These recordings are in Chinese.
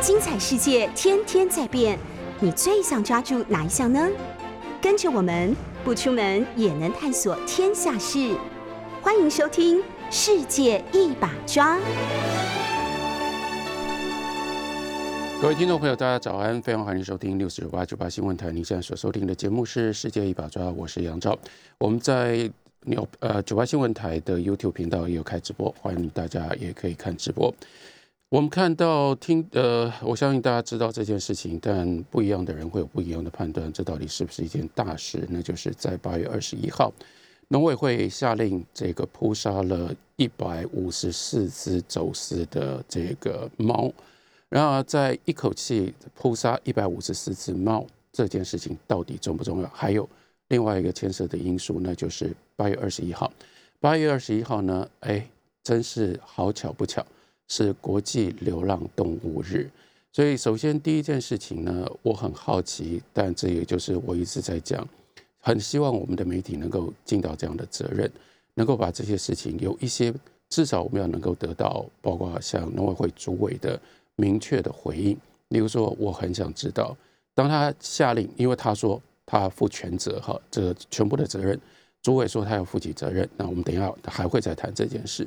精彩世界天天在变，你最想抓住哪一项呢？跟着我们不出门也能探索天下事，欢迎收听《世界一把抓》。各位听众朋友，大家早安，非常欢迎收听六四九八九八新闻台。您现在所收听的节目是《世界一把抓》，我是杨照。我们在纽呃九八新闻台的 YouTube 频道也有开直播，欢迎大家也可以看直播。我们看到听呃，我相信大家知道这件事情，但不一样的人会有不一样的判断，这到底是不是一件大事？那就是在八月二十一号，农委会下令这个扑杀了一百五十四只走私的这个猫，然而在一口气扑杀一百五十四只猫这件事情到底重不重要？还有另外一个牵涉的因素，那就是八月二十一号，八月二十一号呢？哎，真是好巧不巧。是国际流浪动物日，所以首先第一件事情呢，我很好奇，但这也就是我一直在讲，很希望我们的媒体能够尽到这样的责任，能够把这些事情有一些至少我们要能够得到，包括像农委会主委的明确的回应。例如说，我很想知道，当他下令，因为他说他负全责哈，这全部的责任，主委说他要负起责任，那我们等一下还会再谈这件事。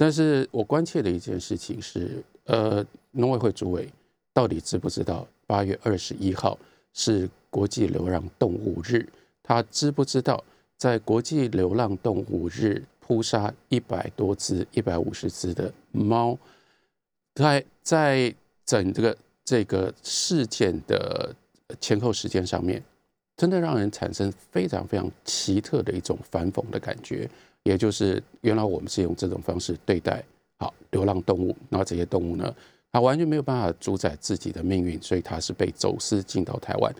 但是我关切的一件事情是，呃，农委会主委到底知不知道八月二十一号是国际流浪动物日？他知不知道在国际流浪动物日扑杀一百多只、一百五十只的猫，在在整这个这个事件的前后时间上面，真的让人产生非常非常奇特的一种反讽的感觉。也就是原来我们是用这种方式对待好流浪动物，然后这些动物呢，它完全没有办法主宰自己的命运，所以它是被走私进到台湾。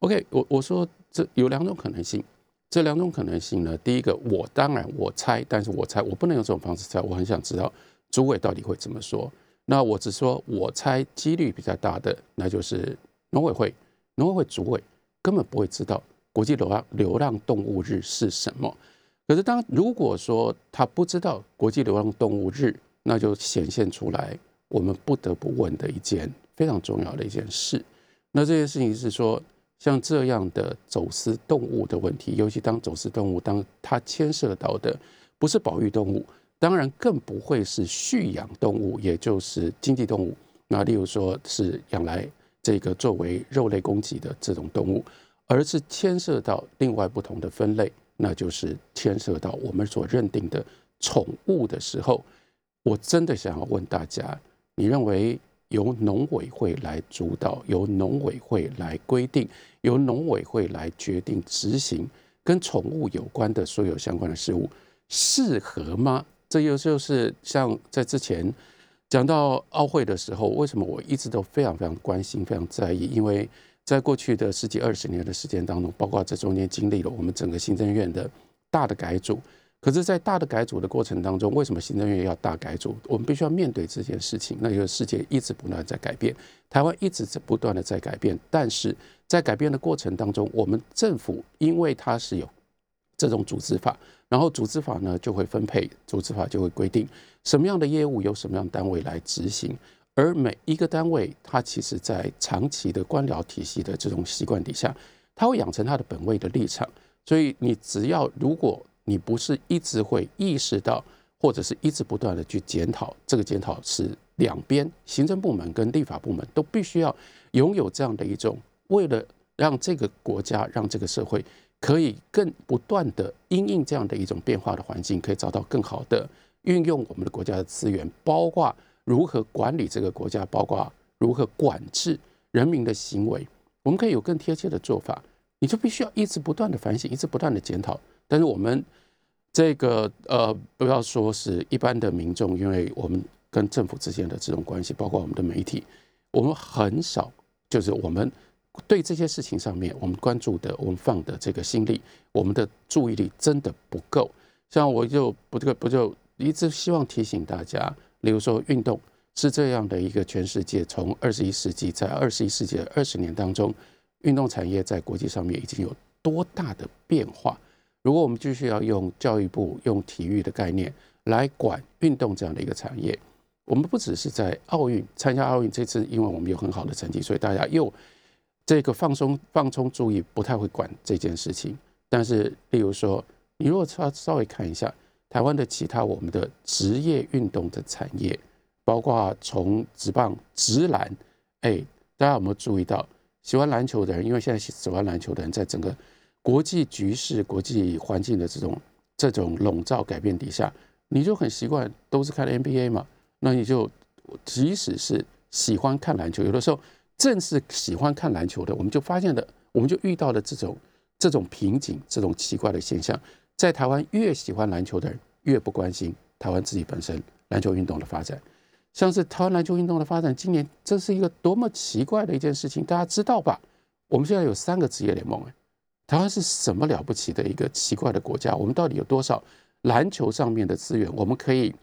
OK，我我说这有两种可能性，这两种可能性呢，第一个我当然我猜，但是我猜我不能用这种方式猜，我很想知道主委到底会怎么说。那我只说我猜几率比较大的，那就是农委会，农委会主委根本不会知道国际流浪流浪动物日是什么。可是，当如果说他不知道国际流浪动物日，那就显现出来我们不得不问的一件非常重要的一件事。那这件事情是说，像这样的走私动物的问题，尤其当走私动物当它牵涉到的不是保育动物，当然更不会是蓄养动物，也就是经济动物。那例如说是养来这个作为肉类供给的这种动物，而是牵涉到另外不同的分类。那就是牵涉到我们所认定的宠物的时候，我真的想要问大家：你认为由农委会来主导、由农委会来规定、由农委会来决定执行跟宠物有关的所有相关的事物，适合吗？这又就是像在之前讲到奥会的时候，为什么我一直都非常非常关心、非常在意？因为在过去的十几二十年的时间当中，包括这中间经历了我们整个行政院的大的改组。可是，在大的改组的过程当中，为什么行政院要大改组？我们必须要面对这件事情。那就是世界一直不断在改变，台湾一直在不断的在改变。但是在改变的过程当中，我们政府因为它是有这种组织法，然后组织法呢就会分配，组织法就会规定什么样的业务由什么样的单位来执行。而每一个单位，它其实在长期的官僚体系的这种习惯底下，它会养成它的本位的立场。所以，你只要如果你不是一直会意识到，或者是一直不断的去检讨，这个检讨是两边行政部门跟立法部门都必须要拥有这样的一种，为了让这个国家、让这个社会可以更不断的因应这样的一种变化的环境，可以找到更好的运用我们的国家的资源，包括。如何管理这个国家，包括如何管制人民的行为，我们可以有更贴切的做法。你就必须要一直不断的反省，一直不断的检讨。但是我们这个呃，不要说是一般的民众，因为我们跟政府之间的这种关系，包括我们的媒体，我们很少就是我们对这些事情上面，我们关注的，我们放的这个心力，我们的注意力真的不够。像我就不这个不就一直希望提醒大家。例如说，运动是这样的一个全世界，从二十一世纪在二十一世纪的二十年当中，运动产业在国际上面已经有多大的变化？如果我们继续要用教育部用体育的概念来管运动这样的一个产业，我们不只是在奥运参加奥运这次，因为我们有很好的成绩，所以大家又这个放松放松注意，不太会管这件事情。但是，例如说，你如果稍稍微看一下台湾的其他我们的职业运动的产业，包括从职棒、职篮，哎，大家有没有注意到，喜欢篮球的人，因为现在喜欢篮球的人，在整个国际局势、国际环境的这种这种笼罩改变底下，你就很习惯都是看 NBA 嘛，那你就即使是喜欢看篮球，有的时候正是喜欢看篮球的，我们就发现的，我们就遇到了这种。这种瓶颈，这种奇怪的现象，在台湾越喜欢篮球的人越不关心台湾自己本身篮球运动的发展。像是台湾篮球运动的发展，今年这是一个多么奇怪的一件事情，大家知道吧？我们现在有三个职业联盟，哎，台湾是什么了不起的一个奇怪的国家？我们到底有多少篮球上面的资源？我们可以，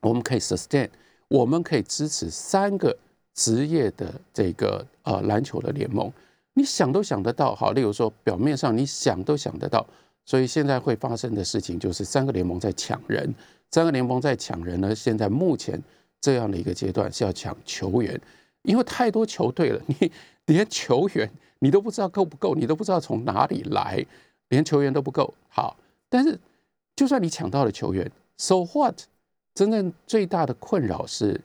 我们可以 sustain，我们可以支持三个职业的这个呃篮球的联盟。你想都想得到，好，例如说表面上你想都想得到，所以现在会发生的事情就是三个联盟在抢人，三个联盟在抢人呢。现在目前这样的一个阶段是要抢球员，因为太多球队了，你连球员你都不知道够不够，你都不知道从哪里来，连球员都不够。好，但是就算你抢到了球员，so what？真正最大的困扰是，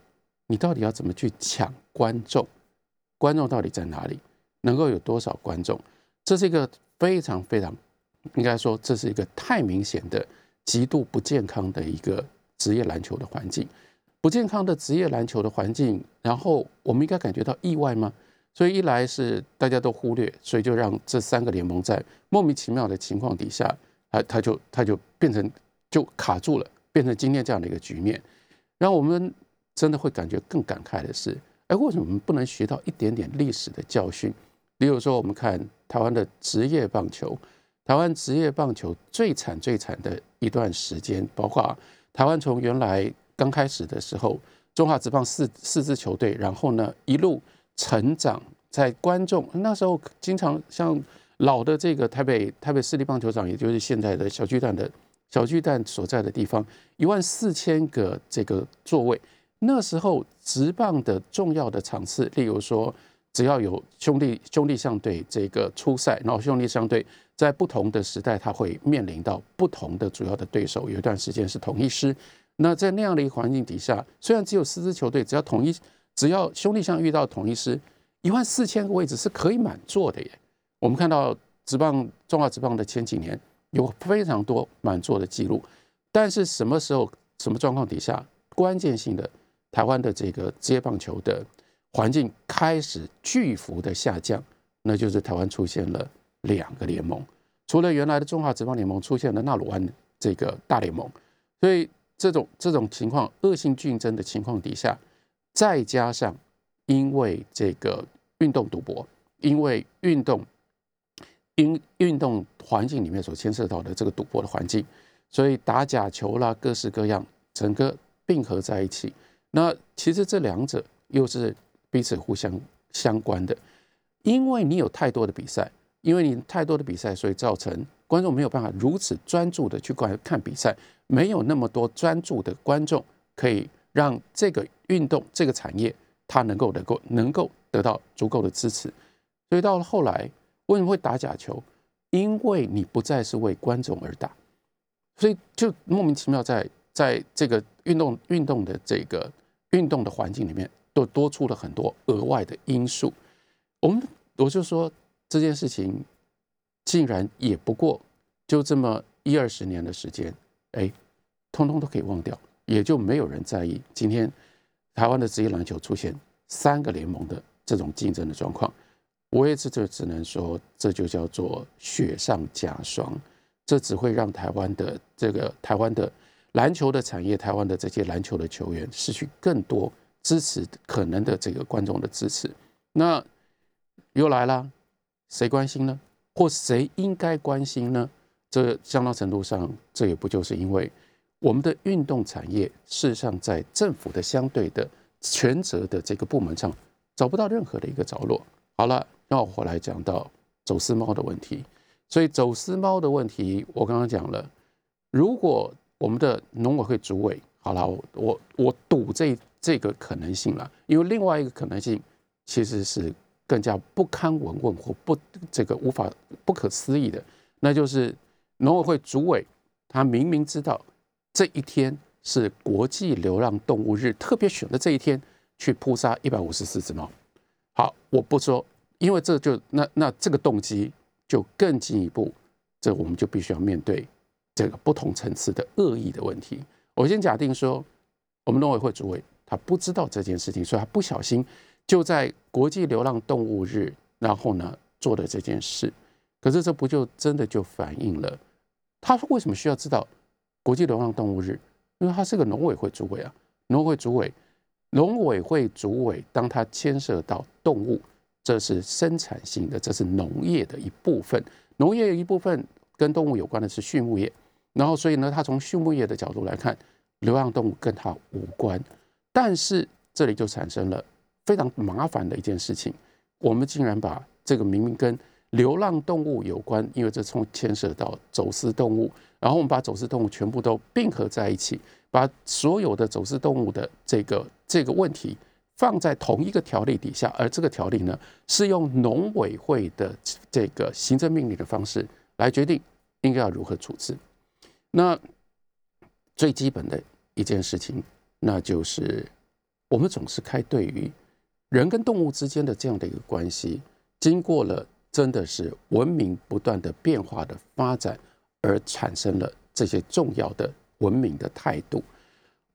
你到底要怎么去抢观众？观众到底在哪里？能够有多少观众？这是一个非常非常，应该说这是一个太明显的、极度不健康的一个职业篮球的环境。不健康的职业篮球的环境，然后我们应该感觉到意外吗？所以一来是大家都忽略，所以就让这三个联盟在莫名其妙的情况底下，它它就它就变成就卡住了，变成今天这样的一个局面。然后我们真的会感觉更感慨的是，哎，为什么我们不能学到一点点历史的教训？比如说，我们看台湾的职业棒球，台湾职业棒球最惨最惨的一段时间，包括台湾从原来刚开始的时候，中华职棒四四支球队，然后呢一路成长，在观众那时候经常像老的这个台北台北市立棒球场，也就是现在的小巨蛋的小巨蛋所在的地方，一万四千个这个座位，那时候职棒的重要的场次，例如说。只要有兄弟兄弟相对这个初赛，然后兄弟相对在不同的时代，他会面临到不同的主要的对手。有一段时间是统一师，那在那样的一个环境底下，虽然只有四支球队，只要统一，只要兄弟相遇到统一师，一万四千个位置是可以满座的耶。我们看到职棒中华职棒的前几年有非常多满座的记录，但是什么时候什么状况底下，关键性的台湾的这个职业棒球的。环境开始巨幅的下降，那就是台湾出现了两个联盟，除了原来的中华职棒联盟，出现了纳鲁湾这个大联盟，所以这种这种情况恶性竞争的情况底下，再加上因为这个运动赌博，因为运动因运动环境里面所牵涉到的这个赌博的环境，所以打假球啦，各式各样，整个并合在一起。那其实这两者又是。彼此互相相关的，因为你有太多的比赛，因为你太多的比赛，所以造成观众没有办法如此专注的去观看比赛，没有那么多专注的观众可以让这个运动这个产业它能够能够能够得到足够的支持。所以到了后来，为什么会打假球？因为你不再是为观众而打，所以就莫名其妙在在这个运动运动的这个运动的环境里面。都多出了很多额外的因素，我们我就说这件事情竟然也不过就这么一二十年的时间，哎，通通都可以忘掉，也就没有人在意今天台湾的职业篮球出现三个联盟的这种竞争的状况。我也是就只能说，这就叫做雪上加霜，这只会让台湾的这个台湾的篮球的产业，台湾的这些篮球的球员失去更多。支持可能的这个观众的支持，那又来了，谁关心呢？或谁应该关心呢？这相当程度上，这也不就是因为我们的运动产业事实上在政府的相对的权责的这个部门上找不到任何的一个着落。好了，那我回来讲到走私猫的问题。所以走私猫的问题，我刚刚讲了，如果我们的农委会主委。好了，我我我赌这这个可能性了，因为另外一个可能性其实是更加不堪闻问或不这个无法不可思议的，那就是农委会主委他明明知道这一天是国际流浪动物日，特别选的这一天去扑杀一百五十四只猫。好，我不说，因为这就那那这个动机就更进一步，这我们就必须要面对这个不同层次的恶意的问题。我先假定说，我们农委会主委他不知道这件事情，所以他不小心就在国际流浪动物日，然后呢做了这件事。可是这不就真的就反映了他为什么需要知道国际流浪动物日？因为他是个农委会主委啊，农委会主委。农委会主委，当他牵涉到动物，这是生产性的，这是农业的一部分。农业一部分跟动物有关的是畜牧业，然后所以呢，他从畜牧业的角度来看，流浪动物跟他无关。但是这里就产生了非常麻烦的一件事情，我们竟然把这个明明跟流浪动物有关，因为这从牵涉到走私动物，然后我们把走私动物全部都并合在一起。把所有的走私动物的这个这个问题放在同一个条例底下，而这个条例呢是用农委会的这个行政命令的方式来决定应该要如何处置。那最基本的一件事情，那就是我们总是开对于人跟动物之间的这样的一个关系，经过了真的是文明不断的变化的发展，而产生了这些重要的。文明的态度，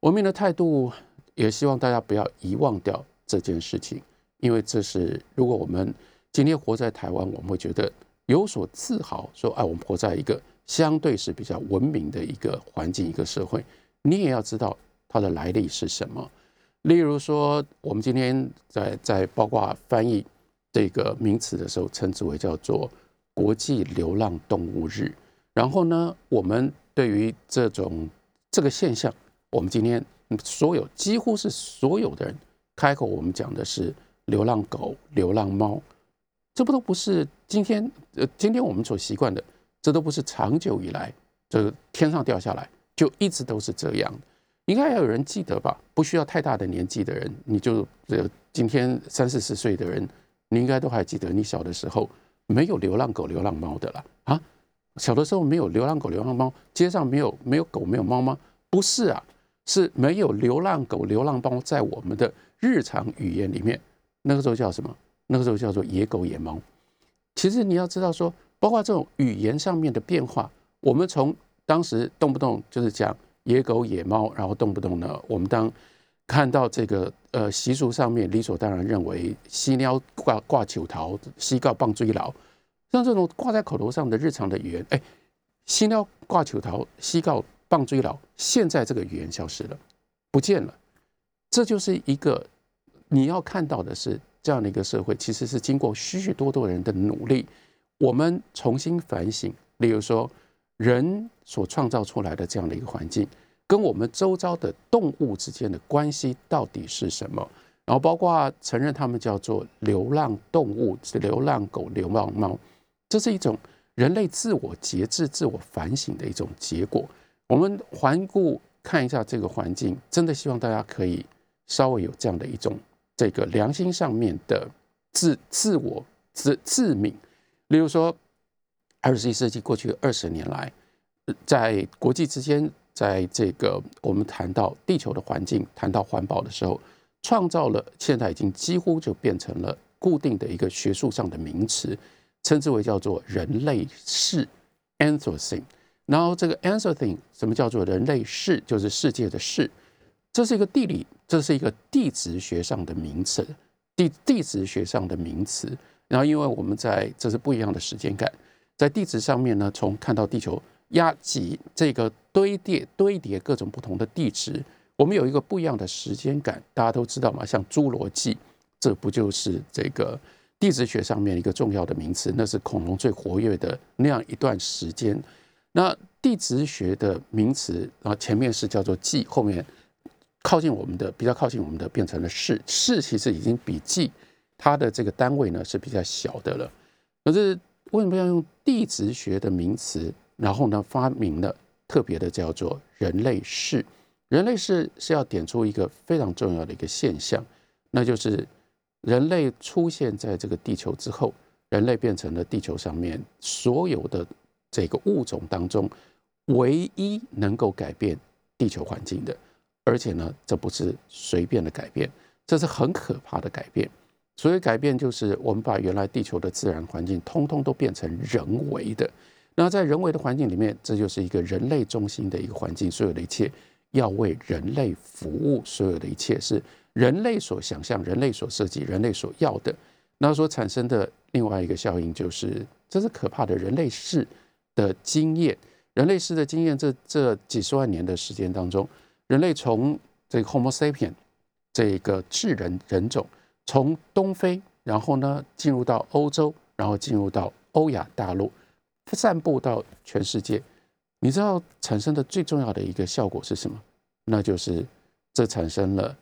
文明的态度，也希望大家不要遗忘掉这件事情，因为这是如果我们今天活在台湾，我们会觉得有所自豪，说哎，我们活在一个相对是比较文明的一个环境、一个社会。你也要知道它的来历是什么。例如说，我们今天在在包括翻译这个名词的时候，称之为叫做国际流浪动物日。然后呢，我们。对于这种这个现象，我们今天所有几乎是所有的人开口，我们讲的是流浪狗、流浪猫，这不都不是今天呃，今天我们所习惯的，这都不是长久以来这天上掉下来就一直都是这样。应该要有人记得吧？不需要太大的年纪的人，你就这今天三四十岁的人，你应该都还记得你小的时候没有流浪狗、流浪猫的了啊。小的时候没有流浪狗、流浪猫，街上没有没有狗、没有猫吗？不是啊，是没有流浪狗、流浪猫在我们的日常语言里面。那个时候叫什么？那个时候叫做野狗、野猫。其实你要知道，说包括这种语言上面的变化，我们从当时动不动就是讲野狗、野猫，然后动不动呢，我们当看到这个呃习俗上面理所当然认为犀鸟挂挂球桃，西告棒追牢。像这种挂在口头上的日常的语言，哎，西撩挂球桃，西告棒追牢，现在这个语言消失了，不见了。这就是一个你要看到的是这样的一个社会，其实是经过许许多多人的努力，我们重新反省。例如说，人所创造出来的这样的一个环境，跟我们周遭的动物之间的关系到底是什么？然后包括承认他们叫做流浪动物，流浪狗、流浪猫。这是一种人类自我节制、自我反省的一种结果。我们环顾看一下这个环境，真的希望大家可以稍微有这样的一种这个良心上面的自自我自自敏。例如说，二十一世纪过去二十年来，在国际之间，在这个我们谈到地球的环境、谈到环保的时候，创造了现在已经几乎就变成了固定的一个学术上的名词。称之为叫做人类世 （Anthropocene）。然后这个 Anthropocene 什么叫做人类世？就是世界的世。这是一个地理，这是一个地质学上的名词，地地质学上的名词。然后因为我们在这是不一样的时间感，在地质上面呢，从看到地球压挤这个堆叠堆叠各种不同的地质，我们有一个不一样的时间感。大家都知道嘛，像侏罗纪，这不就是这个？地质学上面一个重要的名词，那是恐龙最活跃的那样一段时间。那地质学的名词，然后前面是叫做纪，后面靠近我们的比较靠近我们的变成了世。世其实已经比纪它的这个单位呢是比较小的了。可是为什么要用地质学的名词？然后呢发明了特别的叫做人类世。人类世是要点出一个非常重要的一个现象，那就是人类出现在这个地球之后，人类变成了地球上面所有的这个物种当中唯一能够改变地球环境的，而且呢，这不是随便的改变，这是很可怕的改变。所以改变就是我们把原来地球的自然环境通通都变成人为的。那在人为的环境里面，这就是一个人类中心的一个环境，所有的一切。要为人类服务，所有的一切是人类所想象、人类所设计、人类所要的。那所产生的另外一个效应就是，这是可怕的人类世的经验。人类世的经验，这这几十万年的时间当中，人类从这个 Homo sapien 这个智人人种从东非，然后呢进入到欧洲，然后进入到欧亚大陆，散布到全世界。你知道产生的最重要的一个效果是什么？那就是这产生了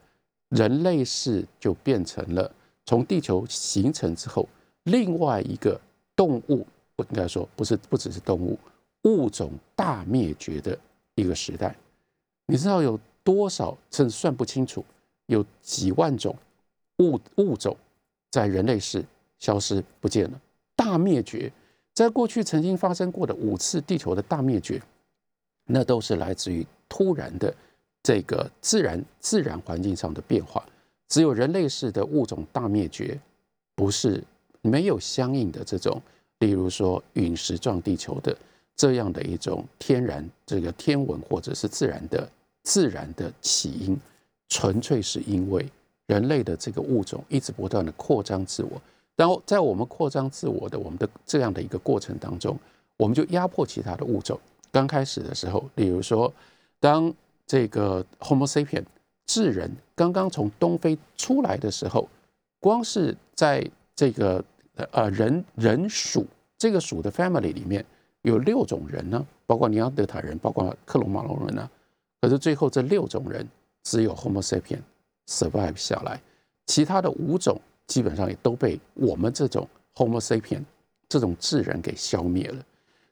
人类世就变成了从地球形成之后另外一个动物，我应该说不是不只是动物物种大灭绝的一个时代。你知道有多少甚至算不清楚，有几万种物物种在人类世消失不见了，大灭绝。在过去曾经发生过的五次地球的大灭绝，那都是来自于突然的这个自然自然环境上的变化。只有人类式的物种大灭绝，不是没有相应的这种，例如说陨石撞地球的这样的一种天然这个天文或者是自然的自然的起因，纯粹是因为人类的这个物种一直不断的扩张自我。然后在我们扩张自我的我们的这样的一个过程当中，我们就压迫其他的物种。刚开始的时候，例如说，当这个 Homo sapien 智人刚刚从东非出来的时候，光是在这个呃人人属这个属的 family 里面有六种人呢，包括尼安德塔人，包括克隆马龙人呢。可是最后这六种人只有 Homo sapien survive 下来，其他的五种。基本上也都被我们这种 Homo sapien 这种智人给消灭了。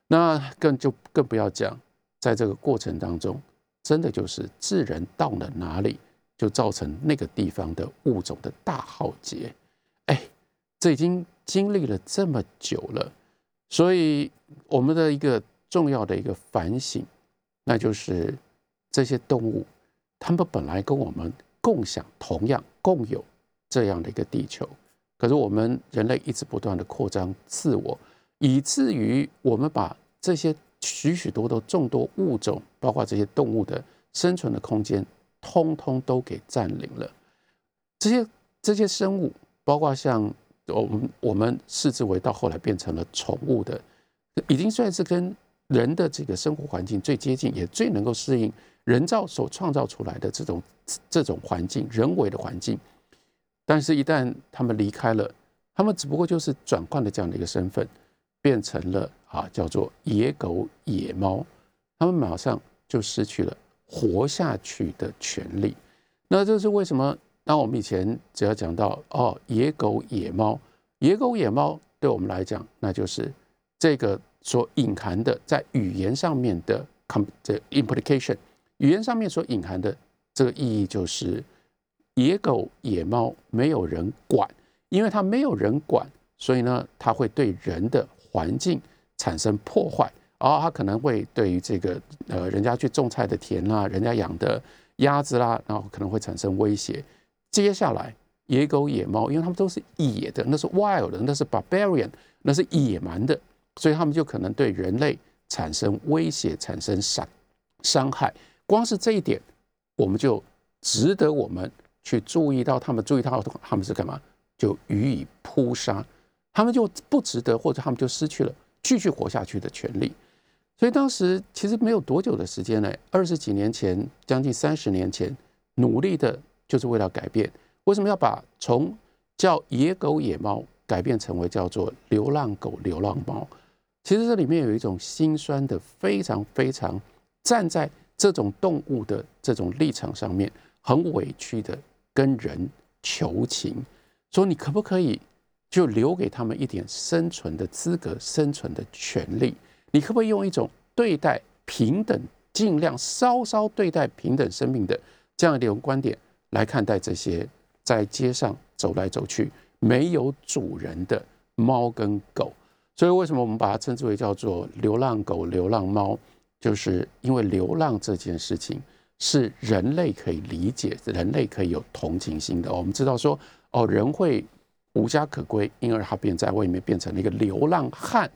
那更就更不要讲，在这个过程当中，真的就是智人到了哪里，就造成那个地方的物种的大浩劫。哎，这已经经历了这么久了，所以我们的一个重要的一个反省，那就是这些动物，它们本来跟我们共享、同样共有。这样的一个地球，可是我们人类一直不断的扩张自我，以至于我们把这些许许多多众多物种，包括这些动物的生存的空间，通通都给占领了。这些这些生物，包括像我们我们视之为到后来变成了宠物的，已经算是跟人的这个生活环境最接近，也最能够适应人造所创造出来的这种这种环境，人为的环境。但是，一旦他们离开了，他们只不过就是转换了这样的一个身份，变成了啊，叫做野狗、野猫，他们马上就失去了活下去的权利。那这是为什么？当我们以前只要讲到哦，野狗、野猫，野狗、野猫，对我们来讲，那就是这个所隐含的在语言上面的 com 这 implication，语言上面所隐含的这个意义就是。野狗、野猫没有人管，因为它没有人管，所以呢，它会对人的环境产生破坏，然后它可能会对于这个呃人家去种菜的田啦，人家养的鸭子啦，然后可能会产生威胁。接下来，野狗、野猫，因为它们都是野的，那是 wild，那是 barbarian，那是野蛮的，所以它们就可能对人类产生威胁，产生伤伤害。光是这一点，我们就值得我们。去注意到他们，注意到他们是干嘛，就予以扑杀，他们就不值得，或者他们就失去了继续活下去的权利。所以当时其实没有多久的时间呢，二十几年前，将近三十年前，努力的就是为了改变。为什么要把从叫野狗野猫改变成为叫做流浪狗流浪猫？其实这里面有一种心酸的，非常非常站在这种动物的这种立场上面，很委屈的。跟人求情，说你可不可以就留给他们一点生存的资格、生存的权利？你可不可以用一种对待平等尽量稍稍对待平等生命的这样一种观点来看待这些在街上走来走去没有主人的猫跟狗。所以为什么我们把它称之为叫做流浪狗、流浪猫？就是因为流浪这件事情是人类可以理解、人类可以有同情心的。我们知道说，哦，人会无家可归，因而他便在外面变成了一个流浪汉。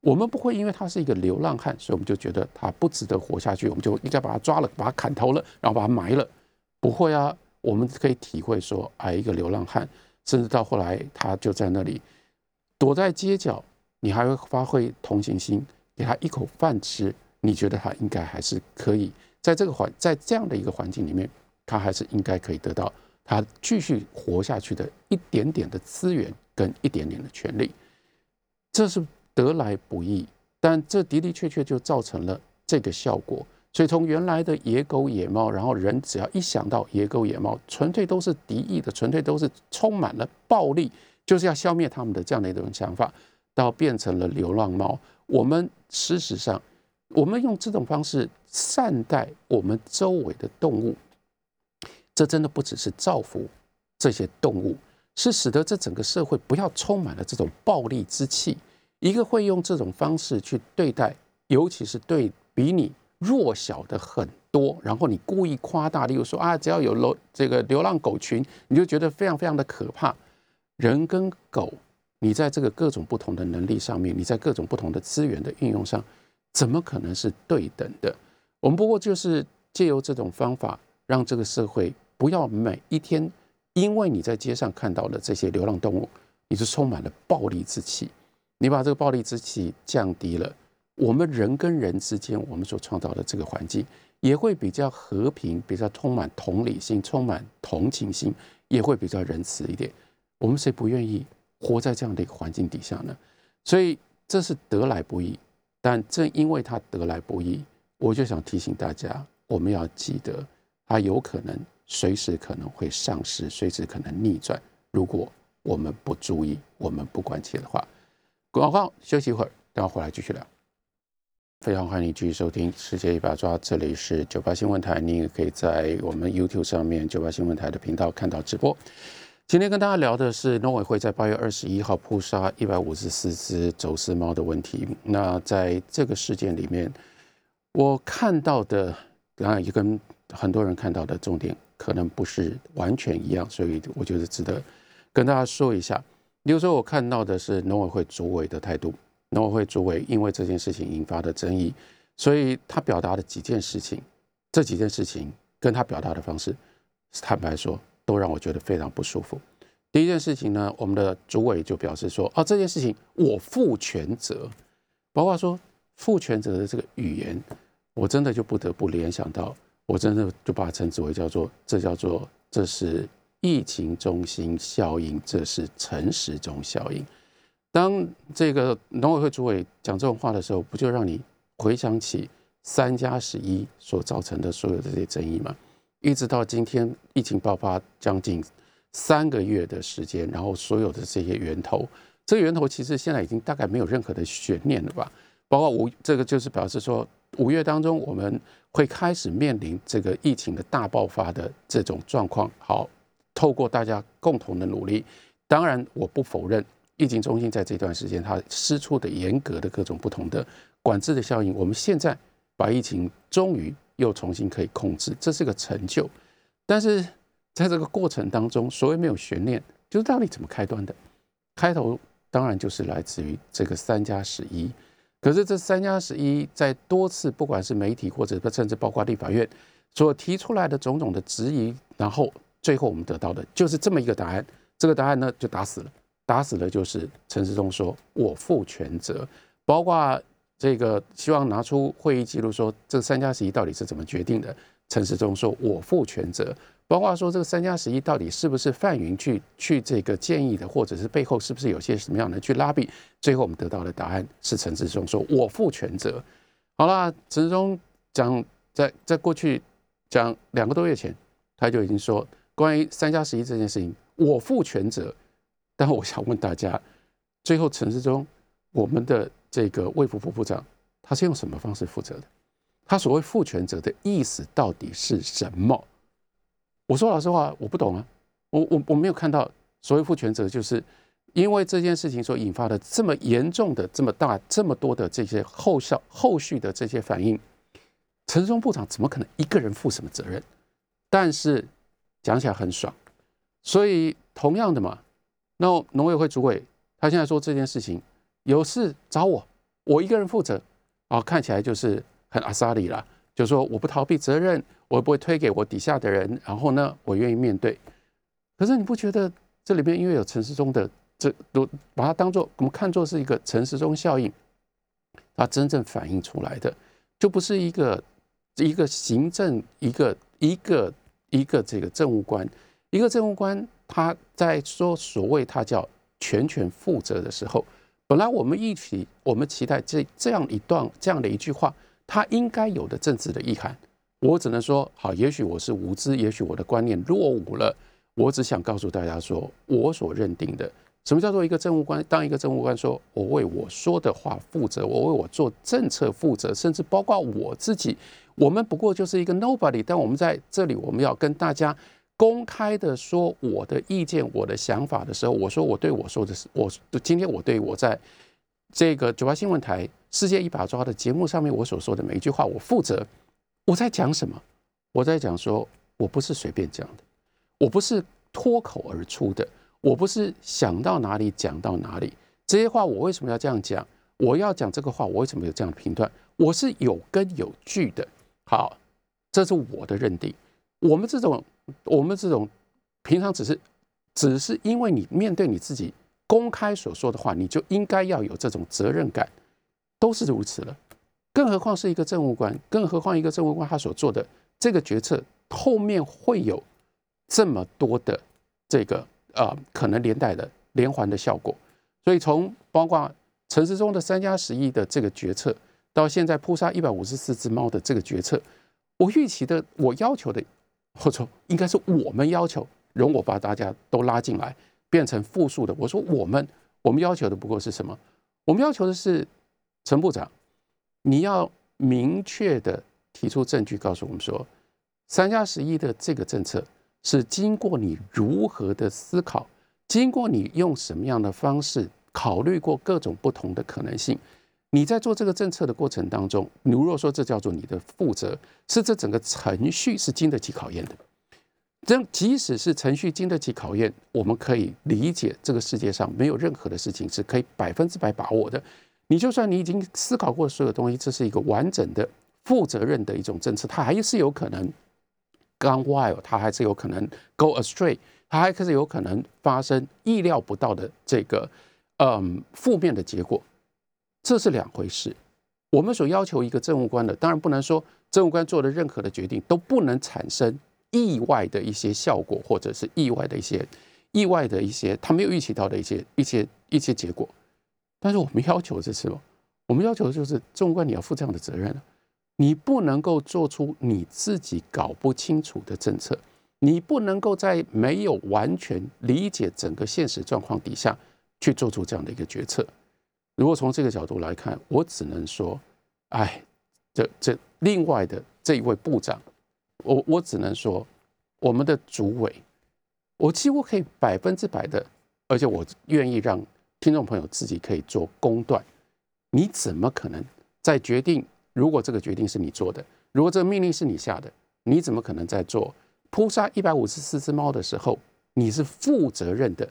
我们不会因为他是一个流浪汉，所以我们就觉得他不值得活下去，我们就应该把他抓了，把他砍头了，然后把他埋了。不会啊，我们可以体会说，哎，一个流浪汉，甚至到后来他就在那里躲在街角，你还会发挥同情心，给他一口饭吃，你觉得他应该还是可以在这个环，在这样的一个环境里面，他还是应该可以得到他继续活下去的一点点的资源跟一点点的权利，这是。得来不易，但这的的确确就造成了这个效果。所以从原来的野狗野猫，然后人只要一想到野狗野猫，纯粹都是敌意的，纯粹都是充满了暴力，就是要消灭他们的这样的一种想法，到变成了流浪猫。我们事实上，我们用这种方式善待我们周围的动物，这真的不只是造福这些动物，是使得这整个社会不要充满了这种暴力之气。一个会用这种方式去对待，尤其是对比你弱小的很多，然后你故意夸大，例如说啊，只要有流这个流浪狗群，你就觉得非常非常的可怕。人跟狗，你在这个各种不同的能力上面，你在各种不同的资源的运用上，怎么可能是对等的？我们不过就是借由这种方法，让这个社会不要每一天，因为你在街上看到的这些流浪动物，你是充满了暴力之气。你把这个暴力之气降低了，我们人跟人之间，我们所创造的这个环境也会比较和平，比较充满同理心，充满同情心，也会比较仁慈一点。我们谁不愿意活在这样的一个环境底下呢？所以这是得来不易，但正因为它得来不易，我就想提醒大家，我们要记得，它有可能随时可能会丧失，随时可能逆转。如果我们不注意，我们不关切的话。广告休息一会儿，等会回来继续聊。非常欢迎你继续收听《世界一把抓》，这里是九八新闻台，你也可以在我们 YouTube 上面九八新闻台的频道看到直播。今天跟大家聊的是农委会在八月二十一号扑杀一百五十四只走私猫的问题。那在这个事件里面，我看到的当然也跟很多人看到的重点可能不是完全一样，所以我觉得值得跟大家说一下。比如说，我看到的是农委会主委的态度。农委会主委因为这件事情引发的争议，所以他表达的几件事情，这几件事情跟他表达的方式，坦白说，都让我觉得非常不舒服。第一件事情呢，我们的主委就表示说：“啊，这件事情我负全责。”包括说负全责的这个语言，我真的就不得不联想到，我真的就把它称之为叫做，这叫做这是。疫情中心效应，这是诚实中效应。当这个农委会主委讲这种话的时候，不就让你回想起三加十一所造成的所有的这些争议吗？一直到今天疫情爆发将近三个月的时间，然后所有的这些源头，这个源头其实现在已经大概没有任何的悬念了吧？包括五，这个就是表示说五月当中我们会开始面临这个疫情的大爆发的这种状况。好。透过大家共同的努力，当然我不否认疫情中心在这段时间它施出的严格的各种不同的管制的效应。我们现在把疫情终于又重新可以控制，这是个成就。但是在这个过程当中，所谓没有悬念，就是到底怎么开端的？开头当然就是来自于这个三加十一。可是这三加十一在多次不管是媒体或者甚至包括立法院所提出来的种种的质疑，然后。最后我们得到的就是这么一个答案，这个答案呢就打死了，打死了就是陈世忠说“我负全责”，包括这个希望拿出会议记录说这三加十一到底是怎么决定的，陈世忠说“我负全责”，包括说这个三加十一到底是不是范云去去这个建议的，或者是背后是不是有些什么样的去拉比，最后我们得到的答案是陈世忠说“我负全责”。好了，陈世忠讲在在过去讲两个多月前，他就已经说。关于三加十一这件事情，我负全责。但我想问大家，最后陈世忠，我们的这个卫福部部长，他是用什么方式负责的？他所谓负全责的意思到底是什么？我说老实话，我不懂啊，我我我没有看到所谓负全责，就是因为这件事情所引发的这么严重的、这么大、这么多的这些后效、后续的这些反应，陈松部长怎么可能一个人负什么责任？但是讲起来很爽，所以同样的嘛，那农委会主委他现在说这件事情有事找我，我一个人负责啊，看起来就是很阿萨里了，就说我不逃避责任。我不会推给我底下的人，然后呢，我愿意面对。可是你不觉得这里面因为有陈时中的这都把它当做我们看作是一个陈时中效应，它真正反映出来的就不是一个一个行政一个一个一个这个政务官，一个政务官他在说所谓他叫全权负责的时候，本来我们一起我们期待这这样一段这样的一句话，它应该有的政治的意涵。我只能说，好，也许我是无知，也许我的观念落伍了。我只想告诉大家说，我所认定的，什么叫做一个政务官？当一个政务官说，我为我说的话负责，我为我做政策负责，甚至包括我自己，我们不过就是一个 nobody。但我们在这里，我们要跟大家公开的说我的意见、我的想法的时候，我说我对我说的是，我今天我对我在这个九八新闻台世界一把抓的节目上面我所说的每一句话，我负责。我在讲什么？我在讲说，我不是随便讲的，我不是脱口而出的，我不是想到哪里讲到哪里。这些话我为什么要这样讲？我要讲这个话，我为什么有这样的评断？我是有根有据的。好，这是我的认定。我们这种，我们这种平常只是，只是因为你面对你自己公开所说的话，你就应该要有这种责任感，都是如此了。更何况是一个政务官，更何况一个政务官他所做的这个决策后面会有这么多的这个呃可能连带的连环的效果，所以从包括陈时中的三加十一的这个决策，到现在扑杀一百五十四只猫的这个决策，我预期的，我要求的，或者应该是我们要求，容我把大家都拉进来，变成复数的。我说我们，我们要求的不过是什么？我们要求的是陈部长。你要明确的提出证据，告诉我们说，三加十一的这个政策是经过你如何的思考，经过你用什么样的方式考虑过各种不同的可能性。你在做这个政策的过程当中，你如果说这叫做你的负责，是这整个程序是经得起考验的。这即使是程序经得起考验，我们可以理解这个世界上没有任何的事情是可以百分之百把握的。你就算你已经思考过所有东西，这是一个完整的、负责任的一种政策，它还是有可能 gone wild，它还是有可能 go astray，它还是有可能发生意料不到的这个嗯负面的结果，这是两回事。我们所要求一个政务官的，当然不能说政务官做的任何的决定都不能产生意外的一些效果，或者是意外的一些意外的一些他没有预期到的一些一些一些结果。但是我们要求这是么？我们要求的就是政务官你要负这样的责任你不能够做出你自己搞不清楚的政策，你不能够在没有完全理解整个现实状况底下去做出这样的一个决策。如果从这个角度来看，我只能说，哎，这这另外的这一位部长，我我只能说，我们的主委，我几乎可以百分之百的，而且我愿意让。听众朋友自己可以做公断，你怎么可能在决定？如果这个决定是你做的，如果这个命令是你下的，你怎么可能在做扑杀一百五十四只猫的时候，你是负责任的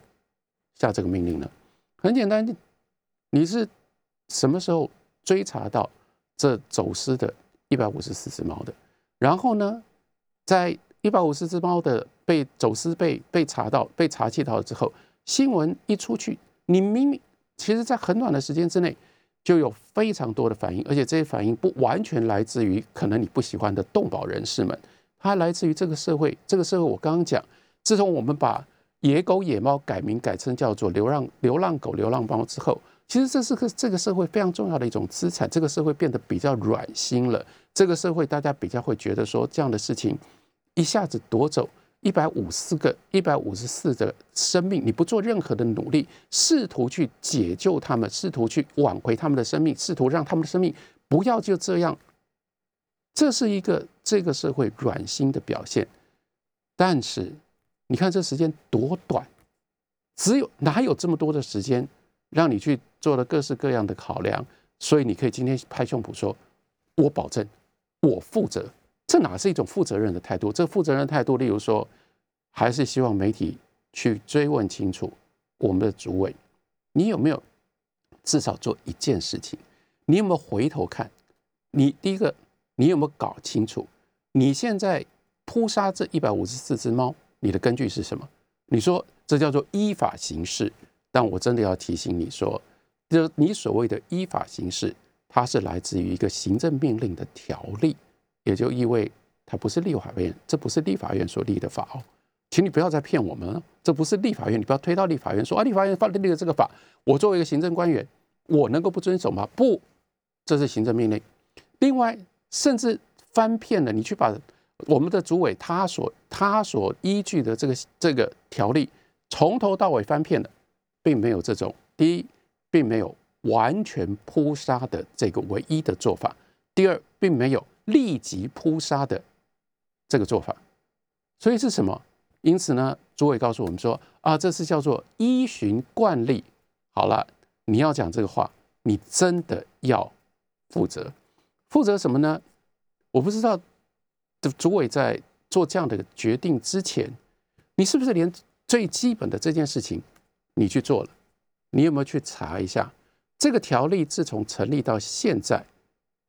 下这个命令呢？很简单，你是什么时候追查到这走失的一百五十四只猫的？然后呢，在一百五十只猫的被走私、被被查到、被查缉到之后，新闻一出去。你明明其实，在很短的时间之内，就有非常多的反应，而且这些反应不完全来自于可能你不喜欢的动保人士们，它来自于这个社会。这个社会，我刚刚讲，自从我们把野狗、野猫改名改成叫做流浪流浪狗、流浪猫之后，其实这是个这个社会非常重要的一种资产。这个社会变得比较软心了，这个社会大家比较会觉得说，这样的事情一下子夺走。一百五十个、一百五十四的生命，你不做任何的努力，试图去解救他们，试图去挽回他们的生命，试图让他们的生命不要就这样这是一个这个社会软心的表现。但是你看这时间多短，只有哪有这么多的时间让你去做了各式各样的考量？所以你可以今天拍胸脯说：“我保证，我负责。”这哪是一种负责任的态度？这负责任态度，例如说，还是希望媒体去追问清楚我们的主委，你有没有至少做一件事情？你有没有回头看？你第一个，你有没有搞清楚？你现在扑杀这一百五十四只猫，你的根据是什么？你说这叫做依法行事，但我真的要提醒你说，就你所谓的依法行事，它是来自于一个行政命令的条例。也就意味它不是立法院，这不是立法院所立的法哦，请你不要再骗我们了，这不是立法院，你不要推到立法院说啊，立法院发立的这个法，我作为一个行政官员，我能够不遵守吗？不，这是行政命令。另外，甚至翻骗了，你去把我们的主委他所他所依据的这个这个条例从头到尾翻骗了，并没有这种第一，并没有完全扑杀的这个唯一的做法；第二，并没有。立即扑杀的这个做法，所以是什么？因此呢，主委告诉我们说啊，这是叫做依循惯例。好了，你要讲这个话，你真的要负责。负责什么呢？我不知道。的主委在做这样的决定之前，你是不是连最基本的这件事情你去做了？你有没有去查一下这个条例自从成立到现在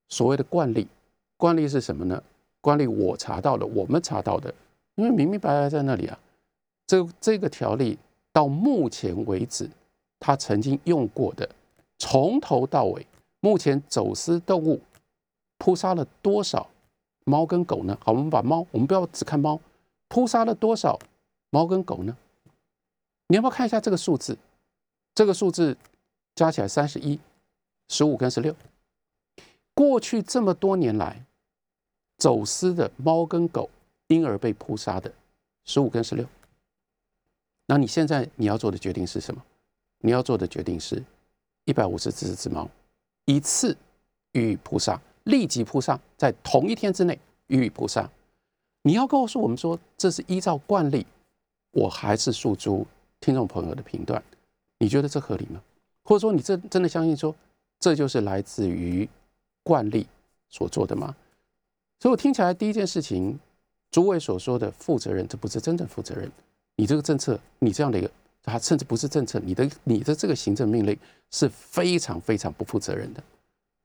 所谓的惯例？惯例是什么呢？惯例我查到了，我们查到的，因为明明白白在那里啊。这这个条例到目前为止，他曾经用过的，从头到尾，目前走私动物扑杀了多少猫跟狗呢？好，我们把猫，我们不要只看猫，扑杀了多少猫跟狗呢？你要不要看一下这个数字？这个数字加起来三十一、十五跟十六。过去这么多年来，走私的猫跟狗因而被扑杀的十五跟十六，那你现在你要做的决定是什么？你要做的决定是，一百五十只只猫一次予以扑杀，立即扑杀，在同一天之内予以扑杀。你要告诉我们说，这是依照惯例，我还是诉诸听众朋友的评断，你觉得这合理吗？或者说，你真真的相信说，这就是来自于？惯例所做的吗？所以我听起来第一件事情，主委所说的负责任，这不是真正负责任。你这个政策，你这样的一个，它甚至不是政策，你的你的这个行政命令是非常非常不负责任的。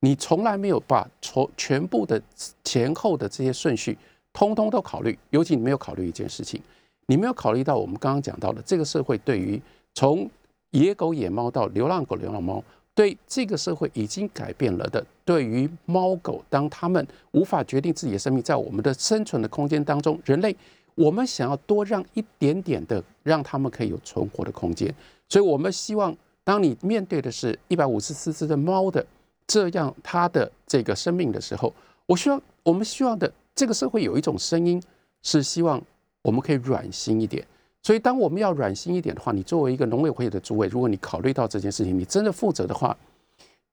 你从来没有把从全部的前后的这些顺序，通通都考虑。尤其你没有考虑一件事情，你没有考虑到我们刚刚讲到的这个社会对于从野狗野猫到流浪狗流浪猫。对这个社会已经改变了的，对于猫狗，当他们无法决定自己的生命，在我们的生存的空间当中，人类我们想要多让一点点的，让他们可以有存活的空间。所以，我们希望，当你面对的是一百五十四只的猫的这样它的这个生命的时候，我希望我们希望的这个社会有一种声音，是希望我们可以软心一点。所以，当我们要软心一点的话，你作为一个农委会的主委，如果你考虑到这件事情，你真的负责的话，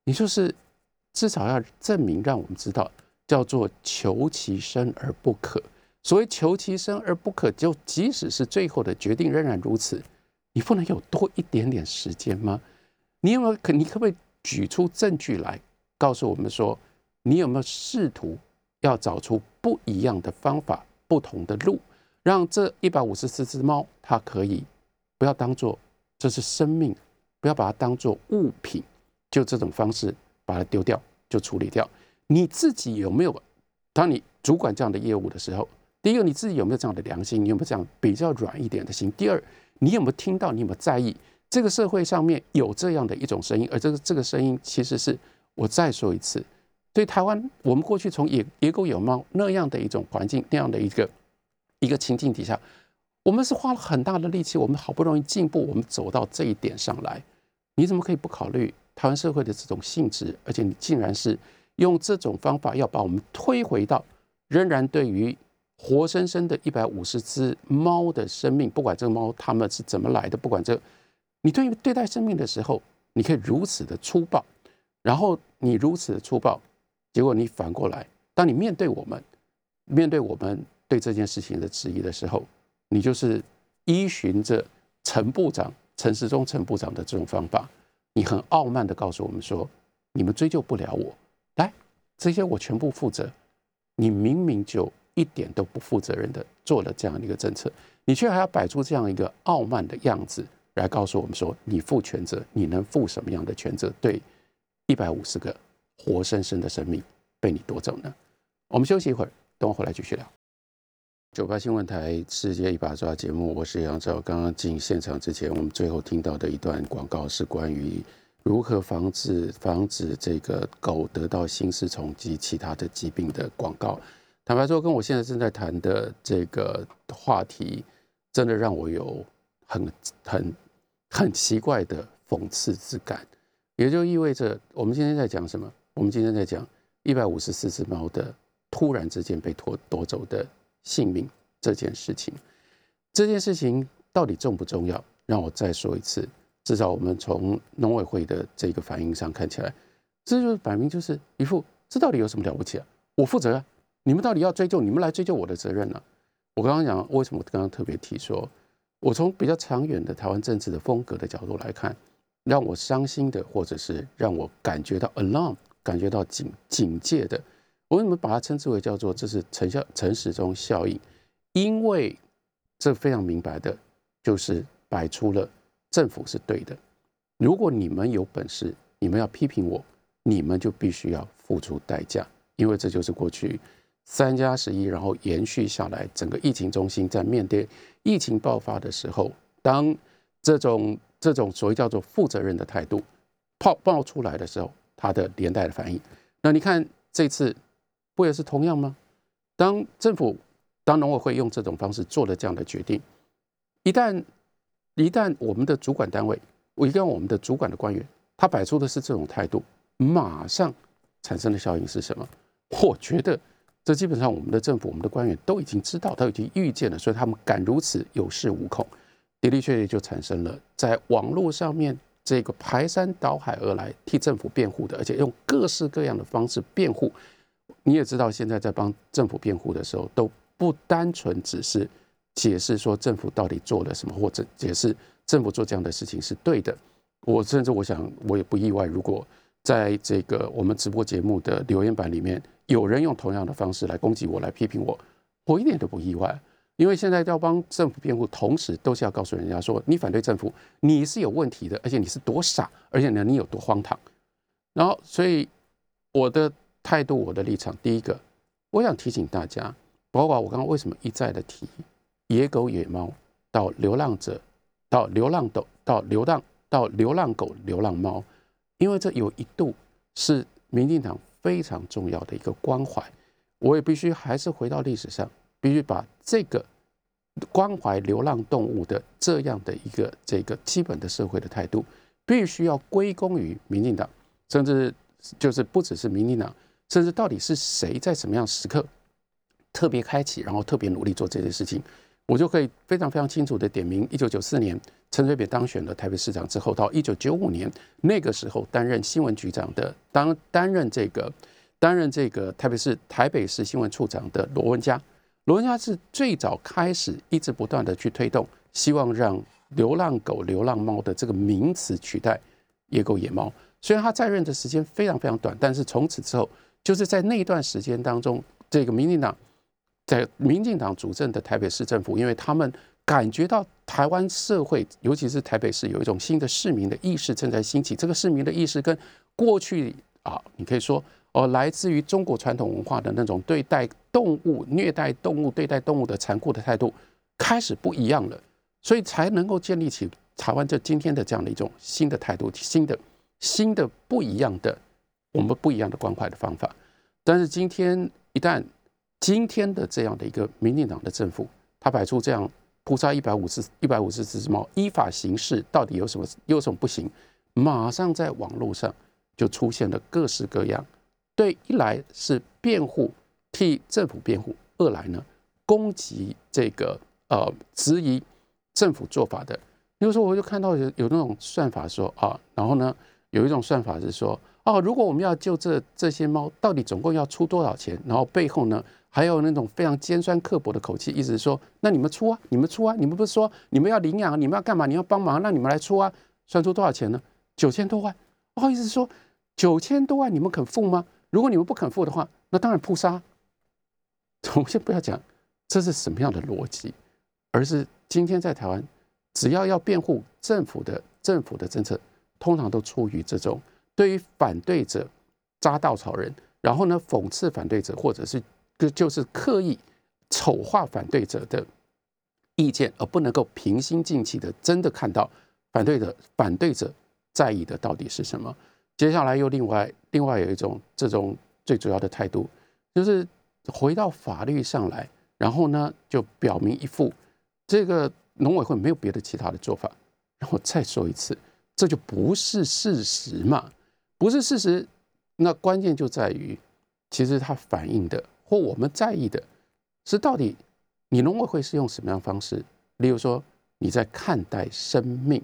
你就是至少要证明，让我们知道，叫做求其生而不可。所谓求其生而不可，就即使是最后的决定仍然如此，你不能有多一点点时间吗？你有没有可？你可不可以举出证据来，告诉我们说，你有没有试图要找出不一样的方法、不同的路？让这一百五十四只猫，它可以不要当做这是生命，不要把它当做物品，就这种方式把它丢掉，就处理掉。你自己有没有？当你主管这样的业务的时候，第一个你自己有没有这样的良心？你有没有这样比较软一点的心？第二，你有没有听到？你有没有在意这个社会上面有这样的一种声音？而这个这个声音其实是我再说一次，对台湾，我们过去从野野狗有猫那样的一种环境，那样的一个。一个情境底下，我们是花了很大的力气，我们好不容易进步，我们走到这一点上来，你怎么可以不考虑台湾社会的这种性质？而且你竟然是用这种方法要把我们推回到仍然对于活生生的一百五十只猫的生命，不管这个猫它们是怎么来的，不管这你对于对待生命的时候，你可以如此的粗暴，然后你如此的粗暴，结果你反过来。当你面对我们，面对我们对这件事情的质疑的时候，你就是依循着陈部长陈时中陈部长的这种方法，你很傲慢的告诉我们说，你们追究不了我，来这些我全部负责。你明明就一点都不负责任的做了这样一个政策，你却还要摆出这样一个傲慢的样子来告诉我们说，你负全责，你能负什么样的全责？对一百五十个活生生的生命被你夺走呢？我们休息一会儿，等我回来继续聊。九八新闻台世界一把抓节目，我是杨照。刚刚进现场之前，我们最后听到的一段广告是关于。如何防止防止这个狗得到心丝虫及其他的疾病的广告？坦白说，跟我现在正在谈的这个话题，真的让我有很很很奇怪的讽刺之感。也就意味着，我们今天在讲什么？我们今天在讲一百五十四只猫的突然之间被拖夺走的性命这件事情。这件事情到底重不重要？让我再说一次。至少我们从农委会的这个反应上看起来，这就是摆明就是一副这到底有什么了不起啊？我负责啊，你们到底要追究，你们来追究我的责任呢？我刚刚讲为什么刚刚特别提说，我从比较长远的台湾政治的风格的角度来看，让我伤心的，或者是让我感觉到 alarm，感觉到警警戒的，我为什么把它称之为叫做这是陈效陈时中效应？因为这非常明白的，就是摆出了。政府是对的。如果你们有本事，你们要批评我，你们就必须要付出代价，因为这就是过去三加十一，然后延续下来，整个疫情中心在面对疫情爆发的时候，当这种这种所谓叫做负责任的态度爆爆出来的时候，它的连带的反应。那你看这次不也是同样吗？当政府当农委会用这种方式做了这样的决定，一旦一旦我们的主管单位，我一旦我们的主管的官员，他摆出的是这种态度，马上产生的效应是什么？我觉得这基本上我们的政府、我们的官员都已经知道，都已经预见了，所以他们敢如此有恃无恐，的的确确就产生了在网络上面这个排山倒海而来替政府辩护的，而且用各式各样的方式辩护。你也知道，现在在帮政府辩护的时候，都不单纯只是。解释说政府到底做了什么，或者解释政府做这样的事情是对的。我甚至我想，我也不意外，如果在这个我们直播节目的留言板里面，有人用同样的方式来攻击我、来批评我，我一点都不意外。因为现在要帮政府辩护，同时都是要告诉人家说，你反对政府，你是有问题的，而且你是多傻，而且呢，你有多荒唐。然后，所以我的态度、我的立场，第一个，我想提醒大家，包括我刚刚为什么一再的提。野狗、野猫，到流浪者，到流浪狗，到流浪，到流浪狗、流浪猫，因为这有一度是民进党非常重要的一个关怀，我也必须还是回到历史上，必须把这个关怀流浪动物的这样的一个这个基本的社会的态度，必须要归功于民进党，甚至就是不只是民进党，甚至到底是谁在什么样时刻特别开启，然后特别努力做这件事情。我就可以非常非常清楚的点名，一九九四年陈水扁当选了台北市长之后，到一九九五年那个时候担任新闻局长的，当担任这个担任这个台北市台北市新闻处长的罗文佳，罗文佳是最早开始一直不断的去推动，希望让流浪狗、流浪猫的这个名词取代野狗、野猫。虽然他在任的时间非常非常短，但是从此之后，就是在那一段时间当中，这个民进党。在民进党主政的台北市政府，因为他们感觉到台湾社会，尤其是台北市，有一种新的市民的意识正在兴起。这个市民的意识跟过去啊，你可以说哦，来自于中国传统文化的那种对待动物、虐待动物、对待动物的残酷的态度开始不一样了，所以才能够建立起台湾这今天的这样的一种新的态度、新的新的不一样的我们不一样的关怀的方法。但是今天一旦今天的这样的一个民进党的政府，他摆出这样扑杀一百五十一百五十只猫，依法行事，到底有什么有什么不行？马上在网络上就出现了各式各样，对，一来是辩护替政府辩护，二来呢攻击这个呃质疑政府做法的。有时候我就看到有有那种算法说啊，然后呢有一种算法是说。哦，如果我们要救这这些猫，到底总共要出多少钱？然后背后呢，还有那种非常尖酸刻薄的口气，意思说，那你们出啊，你们出啊，你们不是说你们要领养，你们要干嘛？你要帮忙，那你们来出啊，算出多少钱呢？九千多万。不好意思说，九千多万你们肯付吗？如果你们不肯付的话，那当然扑杀。我们先不要讲这是什么样的逻辑，而是今天在台湾，只要要辩护政府的政府的政策，通常都出于这种对于反对者扎稻草人，然后呢讽刺反对者，或者是就就是刻意丑化反对者的意见，而不能够平心静气的真的看到反对的反对者在意的到底是什么。接下来又另外另外有一种这种最主要的态度，就是回到法律上来，然后呢就表明一副这个农委会没有别的其他的做法。然后再说一次，这就不是事实嘛，不是事实。那关键就在于，其实它反映的或我们在意的是，到底你农委会是用什么样方式？例如说你在看待生命，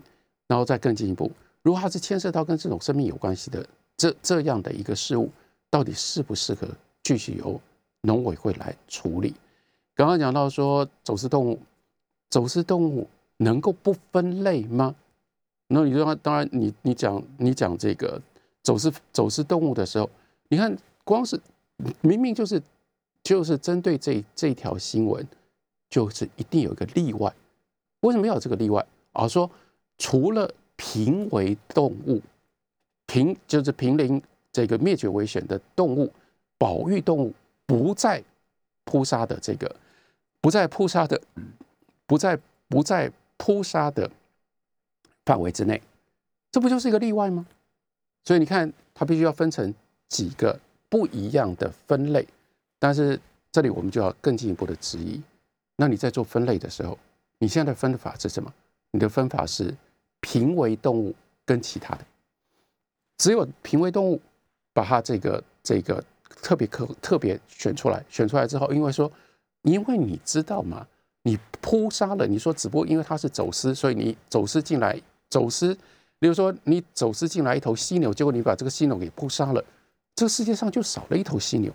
然后再更进一步。如果它是牵涉到跟这种生命有关系的这这样的一个事物，到底适不适合继续由农委会来处理？刚刚讲到说走私动物，走私动物能够不分类吗？那你说，当然，你你讲你讲这个走私走私动物的时候，你看，光是明明就是就是针对这这条新闻，就是一定有一个例外。为什么要有这个例外？啊，说除了濒危动物，濒就是濒临这个灭绝危险的动物，保育动物不在扑杀的这个，不在扑杀的，不在不在扑杀的范围之内，这不就是一个例外吗？所以你看，它必须要分成几个不一样的分类，但是这里我们就要更进一步的质疑。那你在做分类的时候，你现在的分法是什么？你的分法是？濒危动物跟其他的，只有濒危动物把它这个这个特别可特别选出来，选出来之后，因为说，因为你知道吗？你扑杀了，你说只不过因为它是走私，所以你走私进来，走私，比如说你走私进来一头犀牛，结果你把这个犀牛给扑杀了，这个世界上就少了一头犀牛。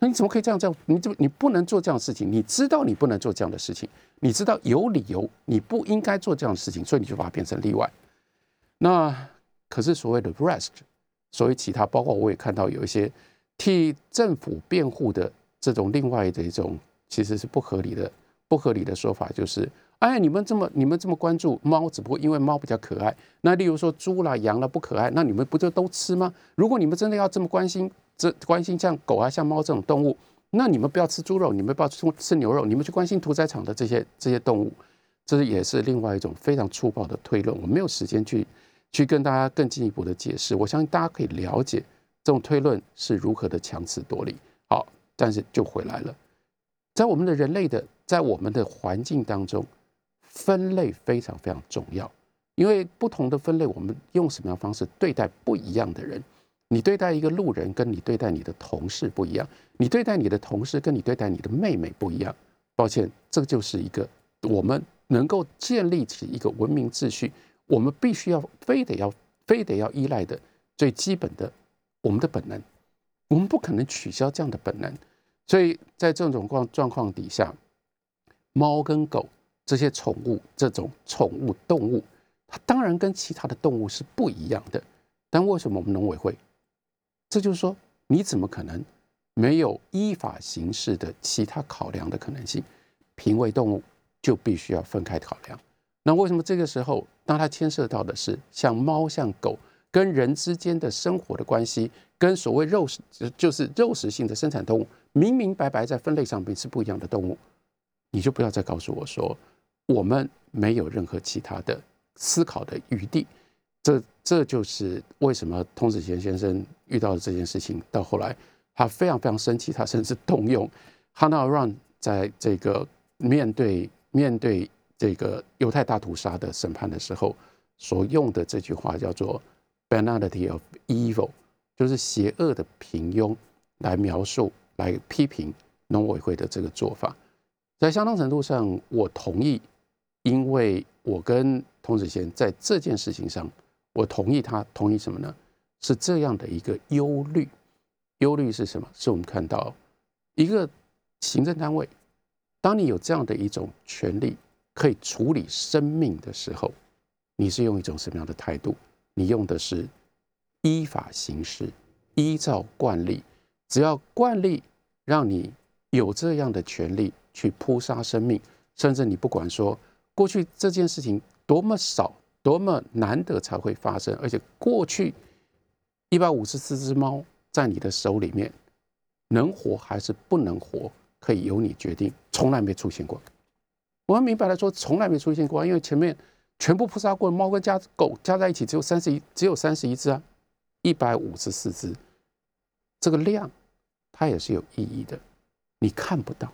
那你怎么可以这样这样？你就你不能做这样的事情。你知道你不能做这样的事情，你知道有理由你不应该做这样的事情，所以你就把它变成例外。那可是所谓的 rest，所谓其他，包括我也看到有一些替政府辩护的这种另外的一种，其实是不合理的、不合理的说法，就是哎，你们这么你们这么关注猫，只不过因为猫比较可爱。那例如说猪啦、羊啦不可爱，那你们不就都吃吗？如果你们真的要这么关心。这关心像狗啊、像猫这种动物，那你们不要吃猪肉，你们不要吃吃牛肉，你们去关心屠宰场的这些这些动物，这也是另外一种非常粗暴的推论。我没有时间去去跟大家更进一步的解释。我相信大家可以了解这种推论是如何的强词夺理。好，但是就回来了，在我们的人类的在我们的环境当中，分类非常非常重要，因为不同的分类，我们用什么样方式对待不一样的人。你对待一个路人，跟你对待你的同事不一样；你对待你的同事，跟你对待你的妹妹不一样。抱歉，这就是一个我们能够建立起一个文明秩序，我们必须要非得要非得要依赖的最基本的我们的本能。我们不可能取消这样的本能。所以在这种状状况底下，猫跟狗这些宠物，这种宠物动物，它当然跟其他的动物是不一样的。但为什么我们农委会？这就是说，你怎么可能没有依法行事的其他考量的可能性？濒危动物就必须要分开考量。那为什么这个时候，当它牵涉到的是像猫、像狗跟人之间的生活的关系，跟所谓肉食就是肉食性的生产动物，明明白白在分类上面是不一样的动物，你就不要再告诉我说我们没有任何其他的思考的余地。这这就是为什么童子贤先生遇到了这件事情，到后来他非常非常生气，他甚至动用 Hannah Run 在这个面对面对这个犹太大屠杀的审判的时候所用的这句话，叫做 “banality of evil”，就是邪恶的平庸，来描述、来批评农委会的这个做法。在相当程度上，我同意，因为我跟童子贤在这件事情上。我同意他，同意什么呢？是这样的一个忧虑。忧虑是什么？是我们看到一个行政单位，当你有这样的一种权利，可以处理生命的时候，你是用一种什么样的态度？你用的是依法行事，依照惯例，只要惯例让你有这样的权利去扑杀生命，甚至你不管说过去这件事情多么少、多么难得才会发生，而且过去一百五十四只猫。在你的手里面，能活还是不能活，可以由你决定。从来没出现过。我们明白了说，从来没出现过，因为前面全部扑杀过，猫跟加狗加在一起只有三十一，只有三十一只啊，一百五十四只，这个量它也是有意义的。你看不到，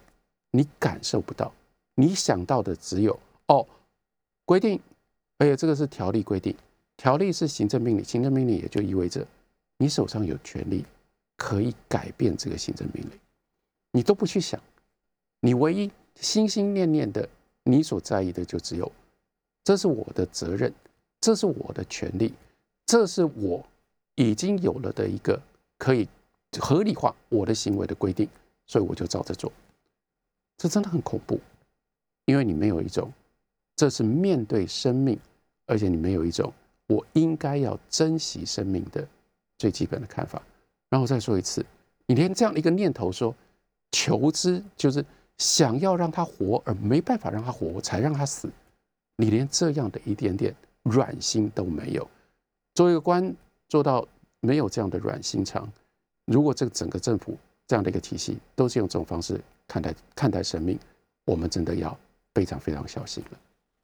你感受不到，你想到的只有哦，规定，而且这个是条例规定，条例是行政命令，行政命令也就意味着。你手上有权利可以改变这个行政命令，你都不去想，你唯一心心念念的，你所在意的就只有，这是我的责任，这是我的权利，这是我已经有了的一个可以合理化我的行为的规定，所以我就照着做。这真的很恐怖，因为你没有一种，这是面对生命，而且你没有一种我应该要珍惜生命的。最基本的看法，然后再说一次，你连这样的一个念头说求知，就是想要让他活而没办法让他活，才让他死，你连这样的一点点软心都没有。作为一个官，做到没有这样的软心肠，如果这个整个政府这样的一个体系都是用这种方式看待看待生命，我们真的要非常非常小心了。